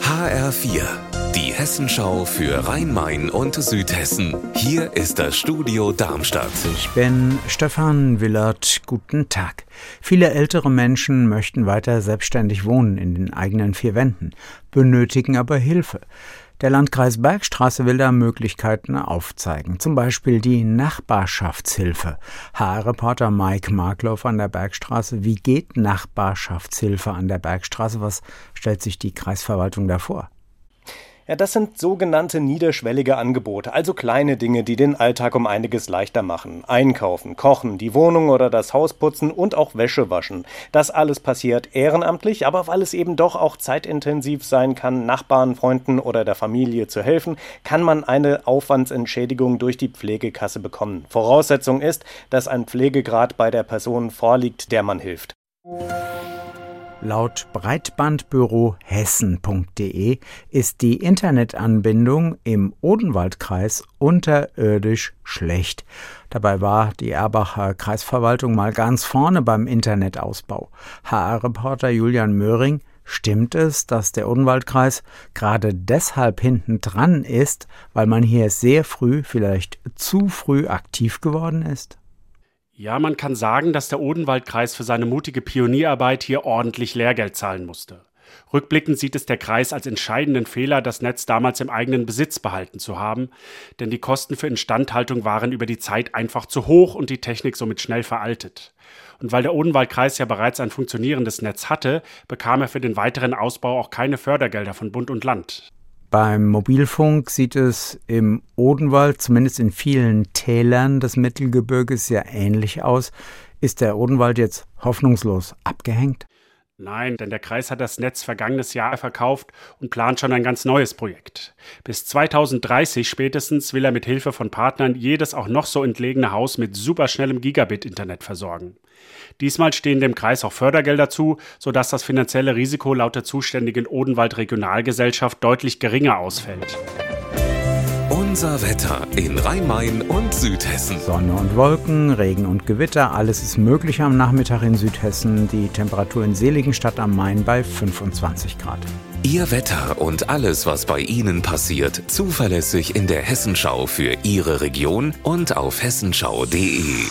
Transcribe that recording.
HR4, die Hessenschau für Rhein-Main und Südhessen. Hier ist das Studio Darmstadt. Ich bin Stefan Willert. Guten Tag. Viele ältere Menschen möchten weiter selbstständig wohnen in den eigenen vier Wänden, benötigen aber Hilfe. Der Landkreis Bergstraße will da Möglichkeiten aufzeigen, zum Beispiel die Nachbarschaftshilfe. HR-Reporter Mike Marklow an der Bergstraße. Wie geht Nachbarschaftshilfe an der Bergstraße? Was stellt sich die Kreisverwaltung da vor? Ja, das sind sogenannte niederschwellige Angebote, also kleine Dinge, die den Alltag um einiges leichter machen. Einkaufen, kochen, die Wohnung oder das Haus putzen und auch Wäsche waschen. Das alles passiert ehrenamtlich, aber weil es eben doch auch zeitintensiv sein kann, Nachbarn, Freunden oder der Familie zu helfen, kann man eine Aufwandsentschädigung durch die Pflegekasse bekommen. Voraussetzung ist, dass ein Pflegegrad bei der Person vorliegt, der man hilft. Laut Breitbandbüro hessen.de ist die Internetanbindung im Odenwaldkreis unterirdisch schlecht. Dabei war die Erbacher Kreisverwaltung mal ganz vorne beim Internetausbau. HR-Reporter Julian Möhring Stimmt es, dass der Odenwaldkreis gerade deshalb hinten dran ist, weil man hier sehr früh, vielleicht zu früh aktiv geworden ist? Ja, man kann sagen, dass der Odenwaldkreis für seine mutige Pionierarbeit hier ordentlich Lehrgeld zahlen musste. Rückblickend sieht es der Kreis als entscheidenden Fehler, das Netz damals im eigenen Besitz behalten zu haben, denn die Kosten für Instandhaltung waren über die Zeit einfach zu hoch und die Technik somit schnell veraltet. Und weil der Odenwaldkreis ja bereits ein funktionierendes Netz hatte, bekam er für den weiteren Ausbau auch keine Fördergelder von Bund und Land. Beim Mobilfunk sieht es im Odenwald, zumindest in vielen Tälern des Mittelgebirges, sehr ähnlich aus. Ist der Odenwald jetzt hoffnungslos abgehängt? Nein, denn der Kreis hat das Netz vergangenes Jahr verkauft und plant schon ein ganz neues Projekt. Bis 2030 spätestens will er mit Hilfe von Partnern jedes auch noch so entlegene Haus mit superschnellem Gigabit-Internet versorgen. Diesmal stehen dem Kreis auch Fördergelder zu, sodass das finanzielle Risiko laut der zuständigen Odenwald Regionalgesellschaft deutlich geringer ausfällt. Unser Wetter in Rhein-Main und Südhessen. Sonne und Wolken, Regen und Gewitter, alles ist möglich am Nachmittag in Südhessen. Die Temperatur in Seligenstadt am Main bei 25 Grad. Ihr Wetter und alles, was bei Ihnen passiert, zuverlässig in der Hessenschau für Ihre Region und auf hessenschau.de.